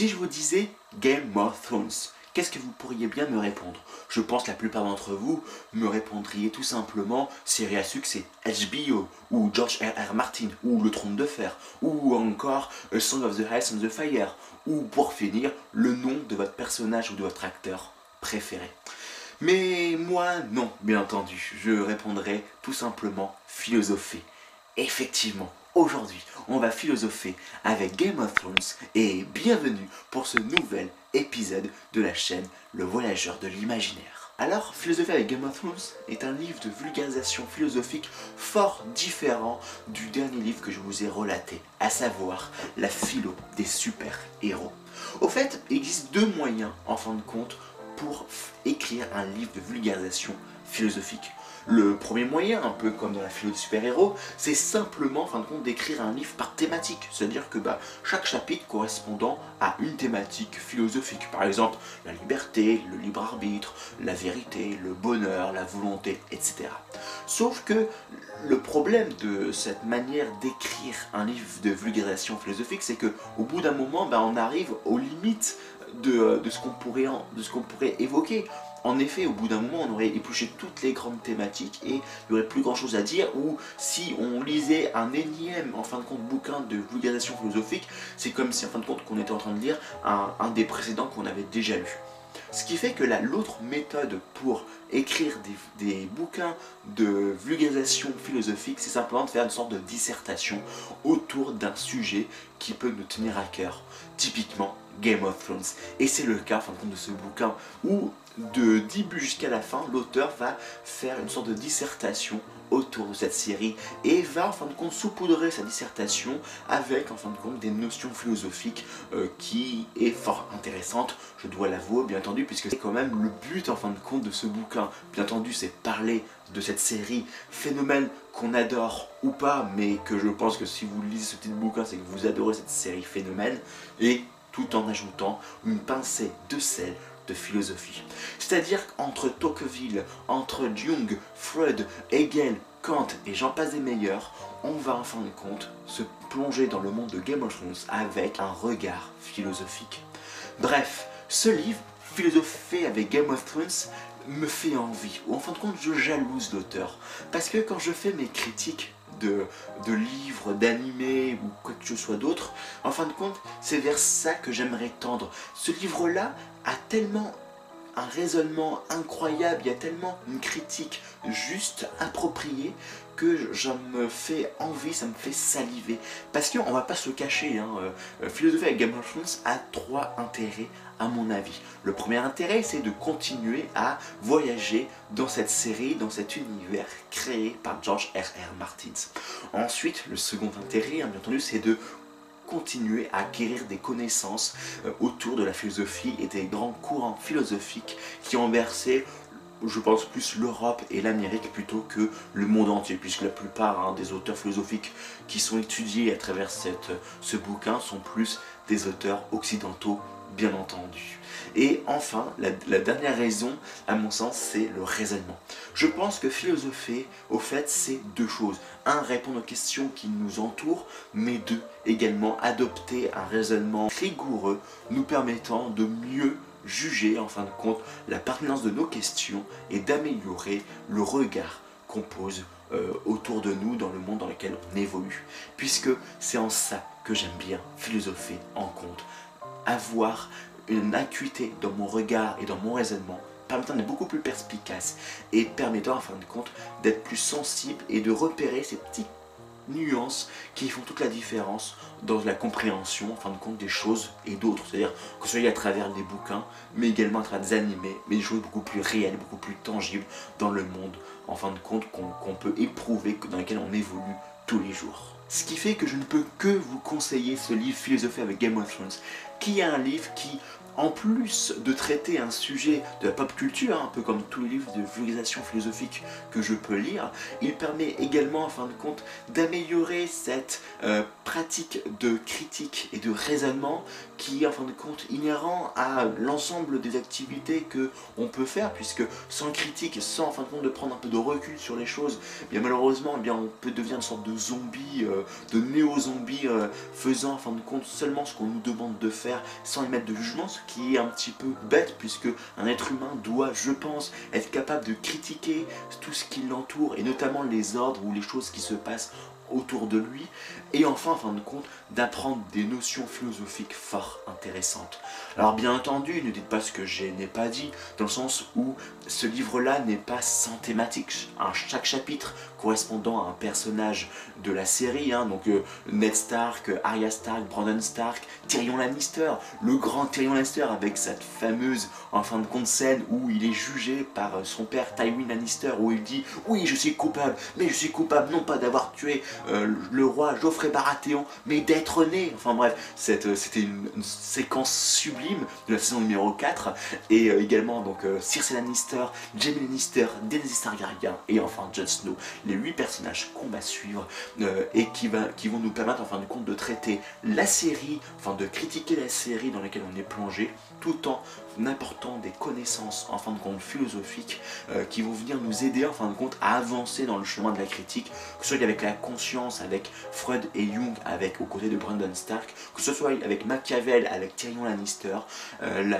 Si je vous disais Game of Thrones, qu'est-ce que vous pourriez bien me répondre? Je pense que la plupart d'entre vous me répondriez tout simplement série à succès, HBO, ou George R. R. Martin, ou Le Trône de Fer, ou encore A Song of the Ice and the Fire, ou pour finir, le nom de votre personnage ou de votre acteur préféré. Mais moi, non, bien entendu, je répondrai tout simplement philosopher. Effectivement, aujourd'hui, on va philosopher avec Game of Thrones et bienvenue pour ce nouvel épisode de la chaîne Le Voyageur de l'Imaginaire. Alors, Philosopher avec Game of Thrones est un livre de vulgarisation philosophique fort différent du dernier livre que je vous ai relaté, à savoir la philo des super-héros. Au fait, il existe deux moyens, en fin de compte, pour écrire un livre de vulgarisation philosophique. Le premier moyen, un peu comme dans la philo des super-héros, c'est simplement, en fin de compte, d'écrire un livre par thématique. C'est-à-dire que bah, chaque chapitre correspondant à une thématique philosophique. Par exemple, la liberté, le libre arbitre, la vérité, le bonheur, la volonté, etc. Sauf que le problème de cette manière d'écrire un livre de vulgarisation philosophique, c'est que au bout d'un moment, bah, on arrive aux limites de, ce qu'on pourrait évoquer. En effet, au bout d'un moment, on aurait épluché toutes les grandes thématiques et il n'y aurait plus grand chose à dire. Ou si on lisait un énième, en fin de compte, bouquin de vulgarisation philosophique, c'est comme si, en fin de compte, qu'on était en train de lire un, des précédents qu'on avait déjà lu. Ce qui fait que l'autre méthode pour écrire des, des, bouquins de vulgarisation philosophique, c'est simplement de faire une sorte de dissertation autour d'un sujet qui peut nous tenir à cœur. Typiquement, Game of Thrones. Et c'est le cas, en fin de compte, de ce bouquin où, de début jusqu'à la fin, l'auteur va faire une sorte de dissertation autour de cette série et va en fin de compte saupoudrer sa dissertation avec en fin de compte des notions philosophiques euh, qui est fort intéressante, je dois l'avouer bien entendu puisque c'est quand même le but en fin de compte de ce bouquin. Bien entendu c'est parler de cette série, phénomène qu'on adore ou pas mais que je pense que si vous lisez ce petit bouquin c'est que vous adorez cette série phénomène et tout en ajoutant une pincée de sel de philosophie. C'est-à-dire qu'entre Tocqueville, entre Jung, Freud, Hegel, Kant et j'en passe des meilleurs, on va en fin de compte se plonger dans le monde de Game of Thrones avec un regard philosophique. Bref, ce livre, philosophé avec Game of Thrones, me fait envie, ou en fin de compte je jalouse l'auteur. Parce que quand je fais mes critiques de, livres, d'animés ou quoi que ce soit d'autre. En fin de compte, c'est vers ça que j'aimerais tendre. Ce livre-là a tellement un raisonnement incroyable, il y a tellement une critique juste, appropriée, je me fais envie, ça me fait saliver. Parce qu'on va pas se cacher, hein, euh, Philosophie avec Game of Thrones a trois intérêts à mon avis. Le premier intérêt, c'est de continuer à voyager dans cette série, dans cet univers créé par George R. R. Martin. Ensuite, le second intérêt, hein, bien entendu, c'est de continuer à acquérir des connaissances euh, autour de la philosophie et des grands courants philosophiques qui ont versé je pense plus l'Europe et l'Amérique plutôt que le monde entier, puisque la plupart hein, des auteurs philosophiques qui sont étudiés à travers cette, ce bouquin sont plus des auteurs occidentaux bien entendu. Et enfin, la, dernière raison, à mon sens, c'est le raisonnement. Je pense que philosopher, au fait, c'est deux choses. Un, répondre aux questions qui nous entourent, mais deux, également adopter un raisonnement rigoureux nous permettant de mieux juger, en fin de compte, la pertinence de nos questions et d'améliorer le regard qu'on pose euh, autour de nous dans le monde dans lequel on évolue. Puisque c'est en ça que j'aime bien philosopher en compte avoir une acuité dans mon regard et dans mon raisonnement permettant d'être beaucoup plus perspicace et permettant en fin de compte d'être plus sensible et de repérer ces petites nuances qui font toute la différence dans la compréhension en fin de compte des choses et d'autres. C'est-à-dire que ce soit à travers des bouquins, mais également à travers des animés, mais des choses beaucoup plus réelles, beaucoup plus tangibles dans le monde, en fin de compte qu'on peut éprouver, dans lequel on évolue tous les jours. Ce qui fait que je ne peux que vous conseiller ce livre Philosophie avec Game of Thrones, qui est un livre qui, en plus de traiter un sujet de la pop culture, hein, un peu comme tous les livres de vulgarisation philosophique que je peux lire, il permet également en fin de compte d'améliorer cette euh, pratique de critique et de raisonnement qui est en fin de compte inhérent à l'ensemble des activités que on peut faire puisque sans critique sans en fin de compte de prendre un peu de recul sur les choses, eh bien malheureusement eh on peut devenir une sorte de zombie, euh, de néo-zombie euh, faisant en fin de compte seulement ce qu'on nous demande de faire sans émettre de jugement, qui est un petit peu bête puisque un être humain doit, je pense, être capable de critiquer tout ce qui l'entoure et notamment les ordres ou les choses qui se passent autour de lui, et enfin, en fin de compte, d'apprendre des notions philosophiques fort intéressantes. Alors bien entendu, ne dites pas ce que je n'ai pas dit, dans le sens où ce livre-là n'est pas sans thématique. chaque chapitre correspondant à un personnage de la série, hein, donc euh, Ned Stark, Arya Stark, Brandon Stark, Tyrion Lannister, le grand Tyrion Lannister avec cette fameuse, en fin de compte, scène où il est jugé par son père Tywin Lannister, où il dit « Oui, je suis coupable, mais je suis coupable non pas d'avoir tué euh, le roi Geoffrey Baratheon, mais d'être né. Enfin bref, euh, c'était une, séquence sublime de la saison numéro 4. Et euh, également donc Cersei Lannister, Jaime Lannister, Daenerys Targaryen et enfin Jon Snow. Les 8 personnages qu'on va suivre et qui, qui vont nous permettre en fin de compte de traiter la série, enfin de critiquer la série dans laquelle on est plongé, tout en apportant des connaissances en fin de compte philosophiques qui vont venir nous aider en fin de compte à avancer dans le chemin de la critique, que ce soit avec la conscience avec Freud et Jung avec aux côtés de Brandon Stark, que ce soit avec Machiavel avec Tyrion Lannister, euh,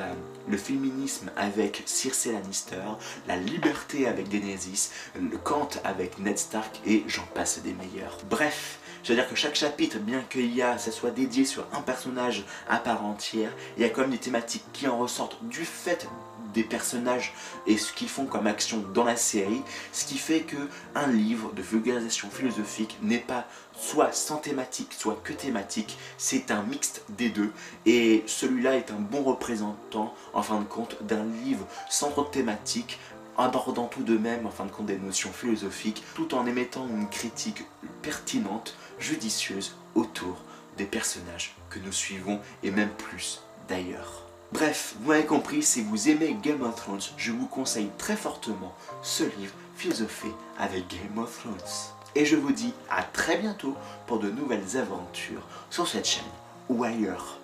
le féminisme avec Cersei Lannister, la liberté avec Daenerys, le Kant avec Ned Stark et j'en passe des meilleurs. Bref, je veux dire que chaque chapitre, bien qu'il y a, ça soit dédié sur un personnage à part entière, il y a quand même des thématiques qui en ressortent du fait des personnages et ce qu'ils font comme action dans la série, ce qui fait que un livre de vulgarisation philosophique n'est pas soit sans thématique, soit que thématique, c'est un mixte des deux et celui-là est un bon représentant en fin de compte d'un livre sans trop thématique abordant tout de même en fin de compte des notions philosophiques tout en émettant une critique pertinente, judicieuse autour des personnages que nous suivons et même plus d'ailleurs. Bref, vous m'avez compris, si vous aimez Game of Thrones, je vous conseille très fortement ce livre philosophé avec Game of Thrones. Et je vous dis à très bientôt pour de nouvelles aventures sur cette chaîne ou ailleurs.